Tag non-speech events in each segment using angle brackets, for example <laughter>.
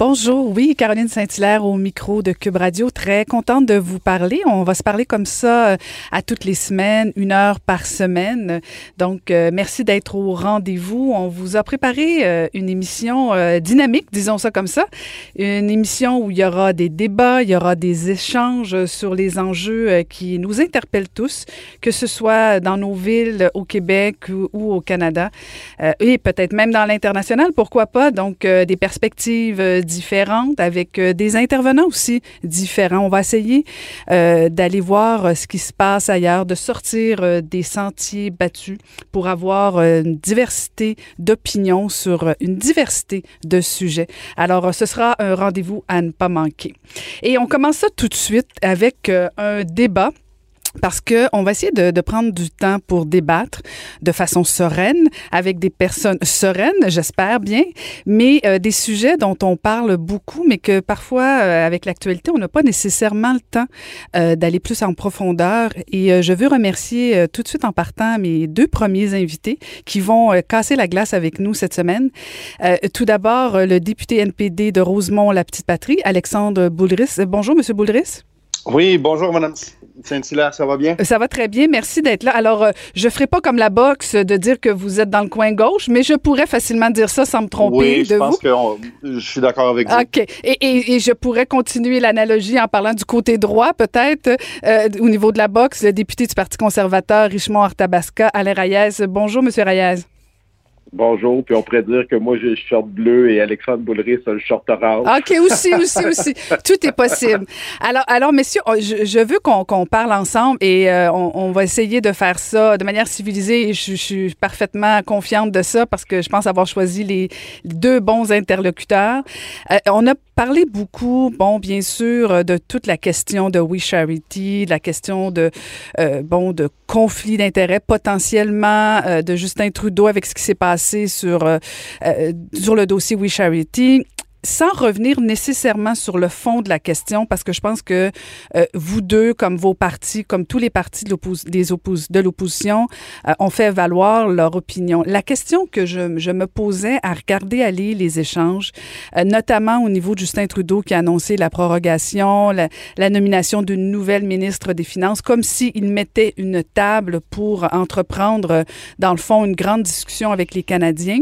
Bonjour, oui, Caroline Saint-Hilaire au micro de Cube Radio. Très contente de vous parler. On va se parler comme ça euh, à toutes les semaines, une heure par semaine. Donc, euh, merci d'être au rendez-vous. On vous a préparé euh, une émission dynamique, disons ça comme ça. Une émission où il y aura des débats, il y aura des échanges sur les enjeux qui nous interpellent tous, que ce soit dans nos villes, au Québec ou, ou au Canada, et peut-être même dans l'international, pourquoi pas. Donc, des perspectives différentes, avec euh, des intervenants aussi différents. On va essayer euh, d'aller voir euh, ce qui se passe ailleurs, de sortir des sentiers battus pour avoir une diversité d'opinions sur une diversité de sujets. Alors, ce sera un rendez-vous à ne pas manquer. Et on commence ça tout de suite avec un débat parce que on va essayer de, de, prendre du temps pour débattre de façon sereine avec des personnes sereines, j'espère bien, mais euh, des sujets dont on parle beaucoup, mais que parfois euh, avec l'actualité on n'a pas nécessairement le temps euh, d'aller plus en profondeur. Et je veux remercier tout de suite en partant mes deux premiers invités qui vont casser la glace avec nous cette semaine. tout d'abord le député NPD de Rosemont la Petite Patrie, Alexandre Boulris. Bonjour Monsieur Boulris. Oui, bonjour Madame Saint-Hilaire, ça va bien? Ça va très bien, merci d'être là. Alors, euh, je ferai pas comme la boxe de dire que vous êtes dans le coin gauche, mais je pourrais facilement dire ça sans me tromper oui, je pense que je suis d'accord avec vous. OK. Et, je pourrais continuer l'analogie en parlant du côté droit, peut-être, euh, au niveau de la boxe, le député du Parti conservateur, Richemont Artabasca, Alain Rayez. Bonjour, Monsieur Rayez. Bonjour, puis on pourrait dire que moi j'ai le short bleu et Alexandre Boulris a le short orange. OK, aussi, aussi, <laughs> aussi. Tout est possible. Alors, alors messieurs, oh, je, veux qu'on parle ensemble et euh, on, va essayer de faire ça de manière civilisée et je, suis parfaitement confiante de ça parce que je pense avoir choisi les deux bons interlocuteurs. Euh, on a parlé beaucoup, bon, bien sûr, de toute la question de We Charity, de la question de, euh, bon, de conflit d'intérêts potentiellement de Justin Trudeau avec ce qui s'est passé sur, euh, euh, sur le dossier We Charity sans revenir nécessairement sur le fond de la question, parce que je pense que euh, vous deux, comme vos partis, comme tous les partis de l'opposition, ont fait valoir leur opinion. La question que je, je, me posais à regarder aller les échanges, notamment au niveau de Justin Trudeau qui a annoncé la prorogation, la, la nomination d'une nouvelle ministre des Finances, comme s'il mettait une table pour entreprendre, dans le fond, une grande discussion avec les Canadiens.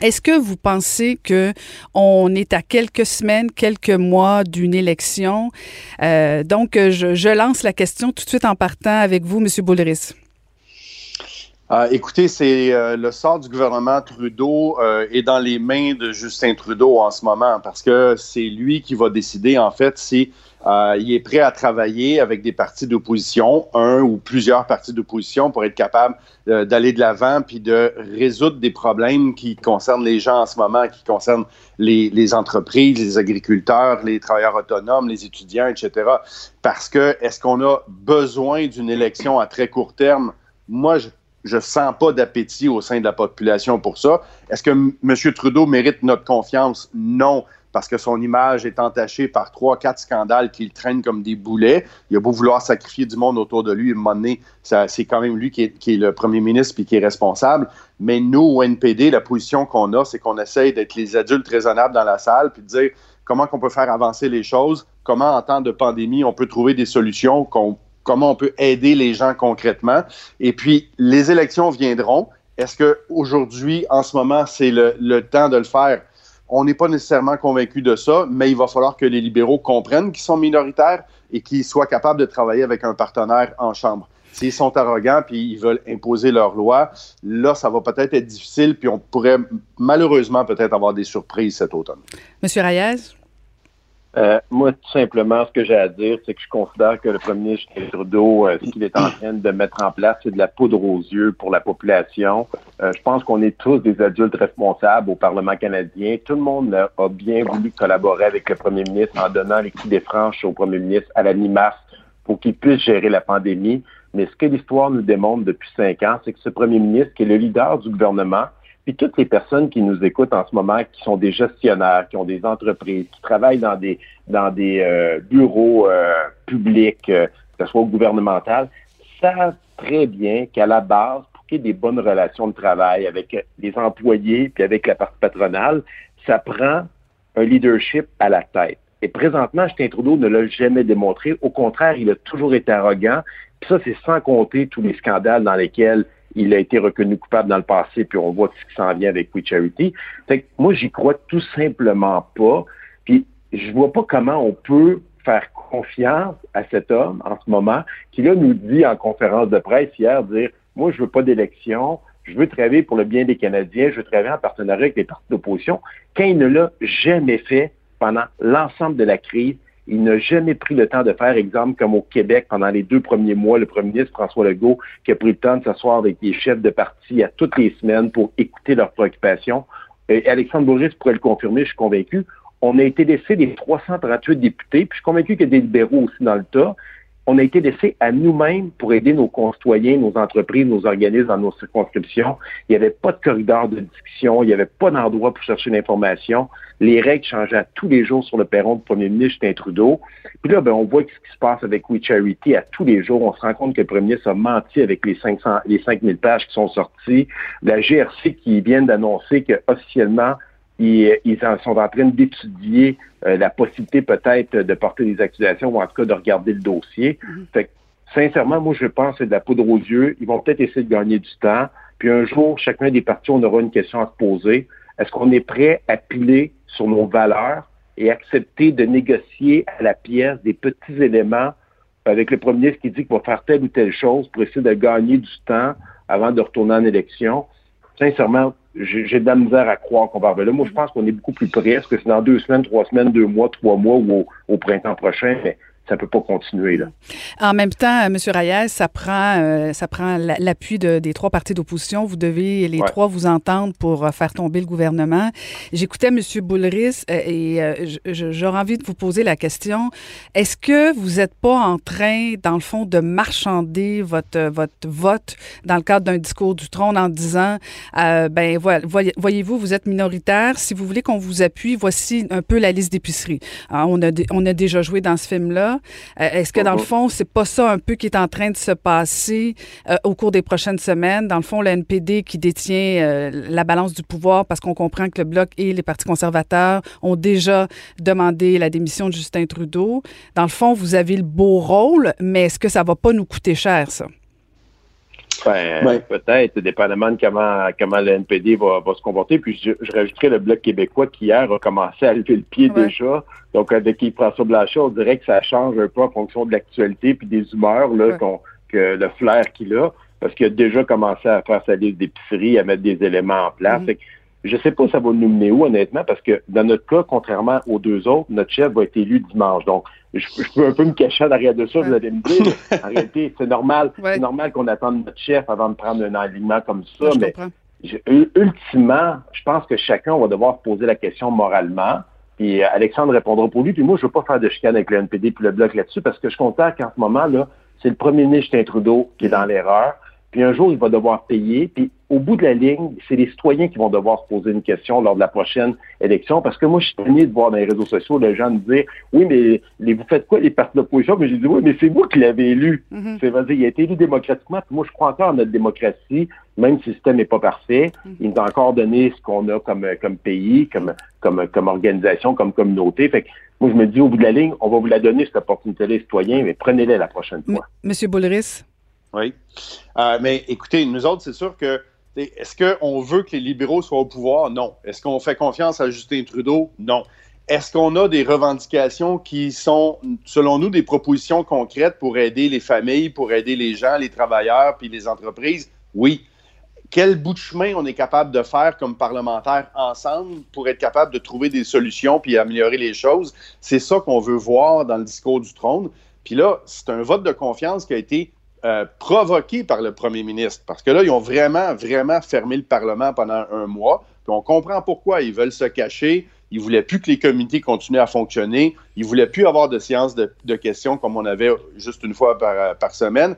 Est-ce que vous pensez que on est à quelques semaines, quelques mois d'une élection? Euh, donc, je, lance la question tout de suite en partant avec vous, M. Boulris. Euh, écoutez, c'est euh, le sort du gouvernement Trudeau est dans les mains de Justin Trudeau en ce moment parce que c'est lui qui va décider en fait si euh, il est prêt à travailler avec des partis d'opposition, un ou plusieurs partis d'opposition, pour être capable euh, d'aller de l'avant puis de résoudre des problèmes qui concernent les gens en ce moment, qui concernent les, entreprises, les agriculteurs, les travailleurs autonomes, les étudiants, etc. Parce que est-ce qu'on a besoin d'une élection à très court terme? Moi, je je sens pas d'appétit au sein de la population pour ça. Est-ce que M. Trudeau mérite notre confiance? Non parce que son image est entachée par trois, quatre scandales qu'il traîne comme des boulets. Il a beau vouloir sacrifier du monde autour de lui, à un c'est quand même lui qui est, le premier ministre et qui est responsable. Mais nous, au NPD, la position qu'on a, c'est qu'on essaye d'être les adultes raisonnables dans la salle puis de dire comment on peut faire avancer les choses, comment en temps de pandémie on peut trouver des solutions, comment on peut aider les gens concrètement. Et puis, les élections viendront. Est-ce qu'aujourd'hui, en ce moment, c'est le temps de le faire? On n'est pas nécessairement convaincu de ça, mais il va falloir que les libéraux comprennent qu'ils sont minoritaires et qu'ils soient capables de travailler avec un partenaire en chambre. S'ils sont arrogants puis ils veulent imposer leurs lois, là, ça va peut-être être difficile puis on pourrait malheureusement peut-être avoir des surprises cet automne. Monsieur Reyes? Euh, moi, tout simplement, ce que j'ai à dire, c'est que je considère que le premier ministre Trudeau, euh, ce qu'il est en train de mettre en place, c'est de la poudre aux yeux pour la population. Euh, je pense qu'on est tous des adultes responsables au Parlement canadien. Tout le monde a bien voulu collaborer avec le premier ministre en donnant les clés des franches au premier ministre à la mi-mars pour qu'il puisse gérer la pandémie. Mais ce que l'histoire nous démontre depuis cinq ans, c'est que ce premier ministre, qui est le leader du gouvernement, puis toutes les personnes qui nous écoutent en ce moment, qui sont des gestionnaires, qui ont des entreprises, qui travaillent dans des dans des euh, bureaux euh, publics, euh, que ce soit gouvernemental, savent très bien qu'à la base, pour qu'il y ait des bonnes relations de travail avec les employés puis avec la partie patronale, ça prend un leadership à la tête. Et présentement, Justin Trudeau ne l'a jamais démontré. Au contraire, il a toujours été arrogant. Puis ça, c'est sans compter tous les scandales dans lesquels il a été reconnu coupable dans le passé, puis on voit ce qui s'en vient avec We Charity. Fait que moi, j'y crois tout simplement pas. Puis je vois pas comment on peut faire confiance à cet homme en ce moment, qui là nous dit en conférence de presse hier, dire, moi, je veux pas d'élection, je veux travailler pour le bien des Canadiens, je veux travailler en partenariat avec les partis d'opposition, quand il ne l'a jamais fait pendant l'ensemble de la crise. Il n'a jamais pris le temps de faire, exemple, comme au Québec, pendant les deux premiers mois, le premier ministre François Legault, qui a pris le temps de s'asseoir avec les chefs de parti à toutes les semaines pour écouter leurs préoccupations. Et Alexandre Bourris pourrait le confirmer, je suis convaincu. On a été laissé des 338 députés, puis je suis convaincu qu'il y a des libéraux aussi dans le tas on a été laissé à nous-mêmes pour aider nos concitoyens, nos entreprises, nos organismes dans nos circonscriptions. Il n'y avait pas de corridor de discussion, il n'y avait pas d'endroit pour chercher l'information. Les règles changeaient tous les jours sur le perron du premier ministre Justin Trudeau. Puis là, ben, on voit ce qui se passe avec We Charity à tous les jours. On se rend compte que le premier ministre a menti avec les 500, les 5000 pages qui sont sorties. La GRC qui vient d'annoncer que officiellement ils, ils sont en train d'étudier euh, la possibilité peut-être de porter des accusations ou en tout cas de regarder le dossier. Mhm. Fait que, sincèrement, moi, je pense que c'est de la poudre aux yeux. Ils vont peut-être essayer de gagner du temps. Puis un jour, chacun des partis, on aura une question à se poser. Est-ce qu'on est prêt à piler sur nos valeurs et accepter de négocier à la pièce des petits éléments avec le premier ministre qui dit qu'il va faire telle ou telle chose pour essayer de gagner du temps avant de retourner en élection? Sincèrement, j'ai de la misère à croire qu'on va arriver là. Moi, je pense qu'on est beaucoup plus près. Est-ce que c'est dans deux semaines, trois semaines, deux mois, trois mois ou au, au printemps prochain? Mais ça peut pas continuer là. En même temps, M. Reyes, ça prend, euh, ça prend l'appui de, des trois partis d'opposition. Vous devez les trois vous entendre pour euh, faire tomber le gouvernement. J'écoutais M. Boulris euh, et j'aurais envie de vous poser la question est-ce que vous n'êtes pas en train, dans le fond, de marchander votre votre vote dans le cadre d'un discours du trône en disant ben voilà, voyez-vous, vous êtes minoritaire. Si vous voulez qu'on vous appuie, voici un peu la liste d'épicerie. On a on a déjà joué dans ce film-là. Euh, est-ce que dans le fond, c'est pas ça un peu qui est en train de se passer euh, au cours des prochaines semaines? Dans le fond, le NPD qui détient euh, la balance du pouvoir parce qu'on comprend que le Bloc et les partis conservateurs ont déjà demandé la démission de Justin Trudeau. Dans le fond, vous avez le beau rôle, mais est-ce que ça va pas nous coûter cher, ça? Ben, peut-être, dépendamment de comment, comment le NPD va, se comporter. Puis je, je, rajouterais le Bloc québécois qui hier a commencé à lever le pied déjà. Donc, avec François Blanchet, on dirait que ça change un peu en fonction de l'actualité puis des humeurs, là, que le flair qu'il a, parce qu'il a déjà commencé à faire sa liste d'épicerie, à mettre des éléments en place. Mm-hmm. Je sais pas ça va nous mener où, honnêtement, parce que dans notre cas, contrairement aux deux autres, notre chef va être élu dimanche. Donc, je, peux un peu me cacher derrière de ça, vous allez me dire. <laughs> en réalité, c'est normal, c'est normal qu'on attende notre chef avant de prendre un alignement comme ça, mais ultimement, je pense que chacun va devoir poser la question moralement. Puis euh, Alexandre répondra pour lui. Puis moi, je veux pas faire de chicane avec le NPD puis le bloc là-dessus parce que je compte qu'en ce moment, là, c'est le premier ministre Justin Trudeau qui est dans l'erreur. Puis un jour, il va devoir payer. Puis au bout de la ligne, c'est les citoyens qui vont devoir se poser une question lors de la prochaine élection. Parce que moi, je suis tenu de voir dans les réseaux sociaux les gens me dire Oui, mais les, vous faites quoi, les partis d'opposition? Mais j'ai dit Oui, mais c'est vous qui l'avez élu. Mm-hmm. C'est dire, il a été élu démocratiquement. Puis moi, je crois encore en notre démocratie, même si le système n'est pas parfait. Mm-hmm. Il nous a encore donné ce qu'on a comme, comme pays, comme, comme, comme organisation, comme communauté. Fait que moi, je me dis, au bout de la ligne, on va vous la donner, cette opportunité les citoyens, mais prenez-la la prochaine fois. Monsieur Boulris? Oui. Euh, mais écoutez, nous autres, c'est sûr que est-ce qu'on veut que les libéraux soient au pouvoir? Non. Est-ce qu'on fait confiance à Justin Trudeau? Non. Est-ce qu'on a des revendications qui sont, selon nous, des propositions concrètes pour aider les familles, pour aider les gens, les travailleurs, puis les entreprises? Oui. Quel bout de chemin on est capable de faire comme parlementaires ensemble pour être capable de trouver des solutions puis améliorer les choses? C'est ça qu'on veut voir dans le discours du trône. Puis là, c'est un vote de confiance qui a été euh, provoqué par le premier ministre. Parce que là, ils ont vraiment, vraiment fermé le Parlement pendant un mois. On comprend pourquoi. Ils veulent se cacher. Ils ne voulaient plus que les comités continuent à fonctionner. Ils ne voulaient plus avoir de séances de, questions comme on avait juste une fois par, par semaine.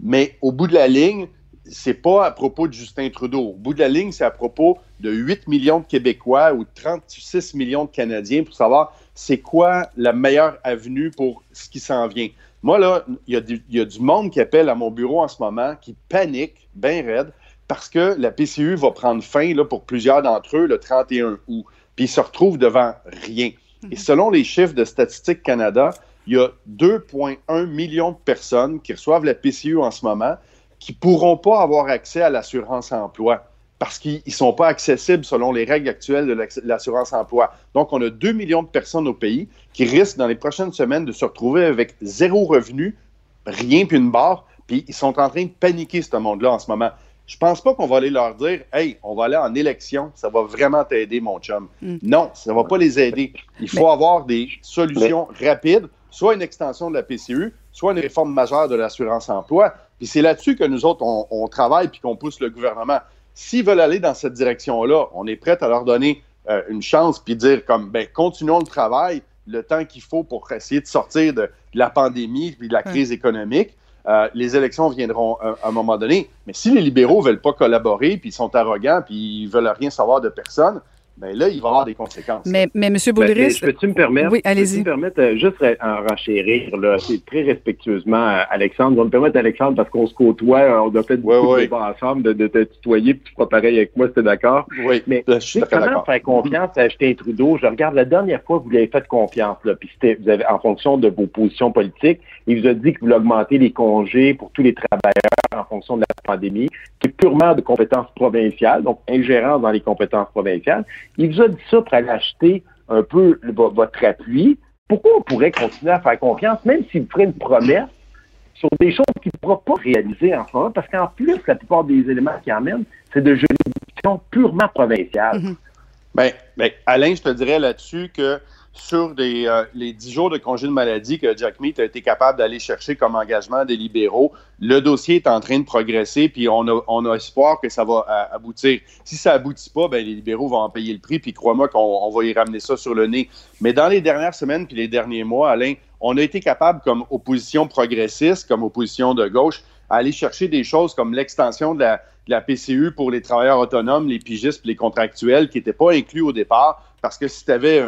Mais au bout de la ligne, c'est pas à propos de Justin Trudeau. Au bout de la ligne, c'est à propos de 8 millions de Québécois ou 36 millions de Canadiens pour savoir c'est quoi la meilleure avenue pour ce qui s'en vient. Moi, là, il y, a du monde qui appelle à mon bureau en ce moment, qui panique, bien raide, parce que la PCU va prendre fin là, pour plusieurs d'entre eux le 31 août. puis ils se retrouvent devant rien. Et selon les chiffres de Statistique Canada, il y a 2,1 millions de personnes qui reçoivent la PCU en ce moment qui ne pourront pas avoir accès à l'assurance emploi parce qu'ils ne sont pas accessibles selon les règles actuelles de l'assurance emploi. Donc, on a 2 millions de personnes au pays qui risquent dans les prochaines semaines de se retrouver avec zéro revenu, rien puis une barre, puis ils sont en train de paniquer, ce monde-là, en ce moment. Je pense pas qu'on va aller leur dire Hey, on va aller en élection, ça va vraiment t'aider, mon chum. Mm. Non, ça va pas les aider. Il faut avoir des solutions rapides, soit une extension de la PCU, soit une réforme majeure de l'assurance emploi. Puis c'est là-dessus que nous autres, on, travaille puis qu'on pousse le gouvernement. S'ils veulent aller dans cette direction-là, on est prêt à leur donner euh, une chance puis dire comme ben continuons le travail le temps qu'il faut pour essayer de sortir de, la pandémie puis de la crise économique. Euh, les élections viendront à, un moment donné. Mais si les libéraux ne veulent pas collaborer, puis ils sont arrogants, puis ils veulent rien savoir de personne, ben là, il va y avoir des conséquences. Mais, mais M. Boulris... Ben, peux-tu me permettre? Oui, allez-y. me permettre, euh, juste en renchérir, là, c'est très respectueusement, euh, Alexandre. Je vais me permettre, Alexandre, parce qu'on se côtoie, on a fait beaucoup de ensemble, de, te tutoyer, puis tu feras pareil avec moi, c'était d'accord. Oui, mais je suis comment faire confiance à Justin Trudeau? Je regarde la dernière fois que vous lui avez fait confiance, là, puis c'était vous avez, en fonction de vos positions politiques, il vous a dit que vous voulez augmenter les congés pour tous les travailleurs en fonction de la pandémie, qui est purement de compétences provinciales, donc ingérence dans les compétences provinciales. Il vous a dit ça pour aller acheter un peu votre appui. Pourquoi on pourrait continuer à faire confiance, même s'il ferait une promesse sur des choses qu'il ne pourra pas réaliser en ce moment? Parce qu'en plus, la plupart des éléments qu'il amène, c'est de juridiction purement provinciale. Mm-hmm. Bien, ben, Alain, je te dirais là-dessus que sur euh, les dix jours de congé de maladie que Jack Meat a été capable d'aller chercher comme engagement des libéraux. Le dossier est en train de progresser, puis on a, espoir que ça va euh, aboutir. Si ça aboutit pas, ben, les libéraux vont en payer le prix, puis crois-moi qu'on va y ramener ça sur le nez. Mais dans les dernières semaines puis les derniers mois, Alain, on a été capable, comme opposition progressiste, comme opposition de gauche, à aller chercher des choses comme l'extension de la, de PCU pour les travailleurs autonomes, les pigistes, les contractuels qui n'étaient pas inclus au départ parce que si tu avais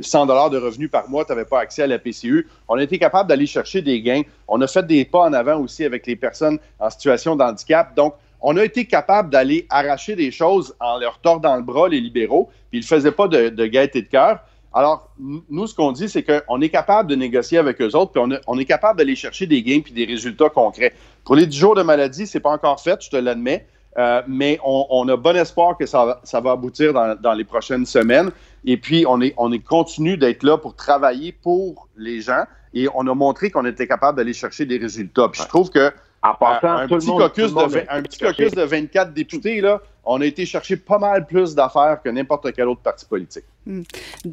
100 dollars de revenus par mois, tu n'avais pas accès à la PCU. On a été capable d'aller chercher des gains. On a fait des pas en avant aussi avec les personnes en situation de handicap. Donc, on a été capable d'aller arracher des choses en leur tordant le bras, les libéraux, puis ils ne faisaient pas de, de gaieté de cœur. Alors, nous, ce qu'on dit, c'est qu'on est capable de négocier avec eux autres, puis on, est capable d'aller chercher des gains puis des résultats concrets. Pour les 10 jours de maladie, c'est pas encore fait, je te l'admets, euh, mais on, a bon espoir que ça, va aboutir dans, les prochaines semaines. Et puis, on est, on est continue d'être là pour travailler pour les gens et on a montré qu'on était capable d'aller chercher des résultats. Puis je trouve que en passant, un, petit caucus de, un petit caucus de 24 députés, là, on a été chercher pas mal plus d'affaires que n'importe quel autre parti politique. Hmm.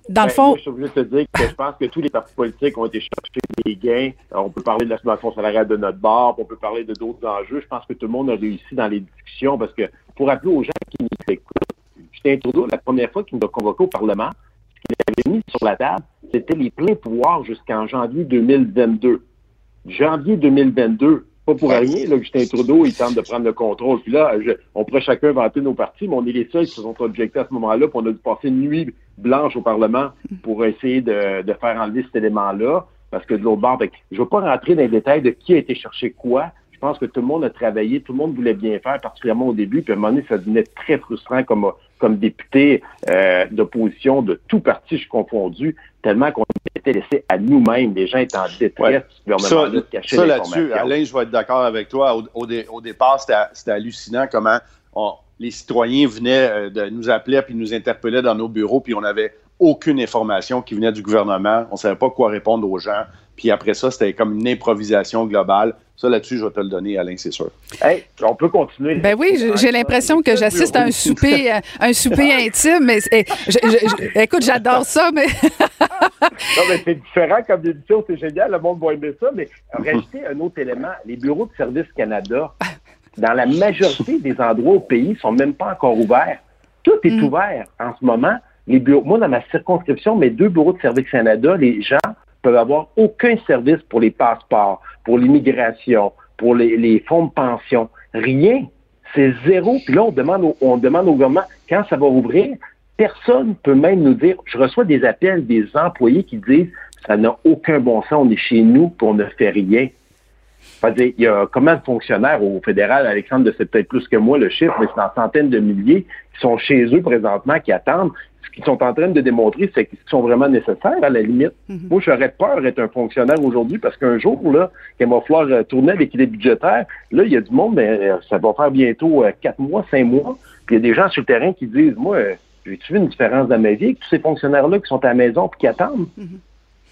Dans le ben, fond. je suis obligé de te dire que je pense que tous les partis politiques ont été chercher des gains. on peut parler de la situation salariale de notre barre, on peut parler de d'autres enjeux. Je pense que tout le monde a réussi dans les discussions parce que, pour rappeler aux gens qui nous écoutent, Justin Trudeau, la première fois qu'il nous a convoqué au Parlement, ce qu'il avait mis sur la table, c'était les pleins pouvoirs jusqu'en janvier 2022. Janvier 2022, pas pour rien, là, Justin Trudeau, il tente de prendre le contrôle. Puis là, on pourrait chacun vanter nos partis, mais on est les seuls qui se sont objectés à ce moment-là, puis on a dû passer une nuit blanche au Parlement pour essayer de, faire enlever cet élément-là. Parce que de l'autre bord, ben, je ne veux pas rentrer dans les détails de qui a été chercher quoi. Je pense que tout le monde a travaillé, tout le monde voulait bien faire, particulièrement au début. Puis à un moment donné, ça devenait très frustrant comme, comme député euh, d'opposition de tout parti, je suis confondu, tellement qu'on était laissé à nous-mêmes. Les gens étaient en détresse ça, ça là-dessus, Alain, je vais être d'accord avec toi. Au, départ, c'était hallucinant comment les citoyens venaient euh, de nous appeler puis nous interpellaient dans nos bureaux, puis on n'avait aucune information qui venait du gouvernement. On ne savait pas quoi répondre aux gens. Puis après ça, c'était comme une improvisation globale. Ça, là-dessus, je vais te le donner, Alain, c'est sûr. Hey, on peut continuer. Ben oui, j'ai l'impression que j'assiste à un souper, euh, un souper intime. Mais écoute, j'adore ça, mais. <laughs> non, mais c'est différent comme édition, c'est génial, le monde va aimer ça. Mais rajouter un autre élément, les bureaux de Service Canada, dans la majorité des endroits au pays, sont même pas encore ouverts. Tout est mm. ouvert en ce moment. Moi, dans ma circonscription, mes deux bureaux de Service Canada, les gens peuvent avoir aucun service pour les passeports, pour l'immigration, pour les, fonds de pension. Rien. C'est zéro. Puis là, on demande, au, on demande gouvernement quand ça va ouvrir. Personne ne peut même nous dire, je reçois des appels des employés qui disent, ça n'a aucun bon sens, on est chez nous, puis on ne fait rien. il y a combien de fonctionnaires au fédéral, Alexandre, c'est peut-être plus que moi le chiffre, mais c'est en centaines de milliers qui sont chez eux présentement, qui attendent. Qu'ils sont en train de démontrer, c'est qu'ils sont vraiment nécessaires à la limite. Mm-hmm. Moi, j'aurais peur d'être un fonctionnaire aujourd'hui parce qu'un jour, là, qu'il va falloir euh, tourner avec les budgétaires, là, il y a du monde, mais euh, ça va faire bientôt euh, quatre mois, cinq mois. Puis il y a des gens sur le terrain qui disent, moi, j'ai-tu vu une différence dans ma vie avec tous ces fonctionnaires-là qui sont à la maison et qui attendent? Mm-hmm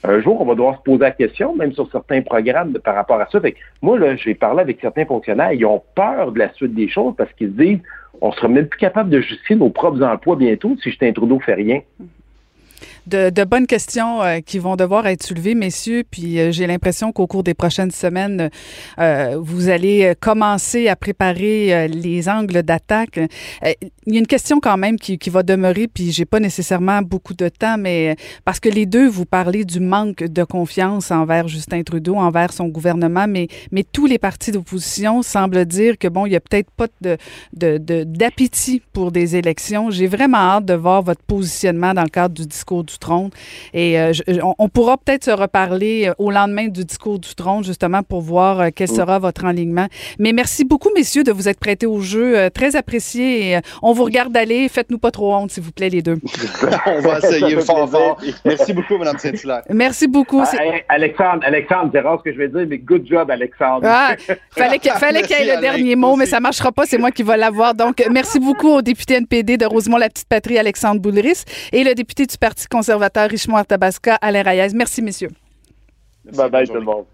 un jour, on va devoir se poser la question, même sur certains programmes par rapport à ça. Moi, j'ai parlé avec certains fonctionnaires, ils ont peur de la suite des choses parce qu'ils se disent on sera même plus capable de justifier nos propres emplois bientôt si Justin Trudeau fait rien de, bonnes questions euh, qui vont devoir être soulevées, messieurs. Puis euh, j'ai l'impression qu'au cours des prochaines semaines, euh, vous allez commencer à préparer les angles d'attaque. il y a une question quand même qui, qui va demeurer, puis j'ai pas nécessairement beaucoup de temps, mais parce que les deux, vous parlez du manque de confiance envers Justin Trudeau, envers son gouvernement, mais, mais tous les partis d'opposition semblent dire que bon, il y a peut-être pas de, de, d'appétit pour des élections. J'ai vraiment hâte de voir votre positionnement dans le cadre du discours du trône. Et euh, on, pourra peut-être se reparler euh, au lendemain du discours du trône, justement, pour voir euh, quel sera votre enlignement. Mais merci beaucoup, messieurs, de vous être prêtés au jeu. très apprécié. Et, on vous regarde aller. Faites-nous pas trop honte, s'il vous plaît, les deux. <laughs> on va essayer fort, fort. Merci beaucoup, Mme Saint-Hilaire. Merci beaucoup. Ah, Alexandre, Alexandre, c'est rare ce que je vais dire, mais good job, Alexandre. Ah, fallait qu'il fallait y ait le dernier mot, mais ça marchera pas. C'est moi qui vais l'avoir. Donc, merci beaucoup au député NPD de Rosemont-la-Petite-Patrie, Alexandre Boulris, et le député du Parti conservateur Richemont Tabasca, Alain Reyes. Merci, messieurs. Bye bye, tout le monde.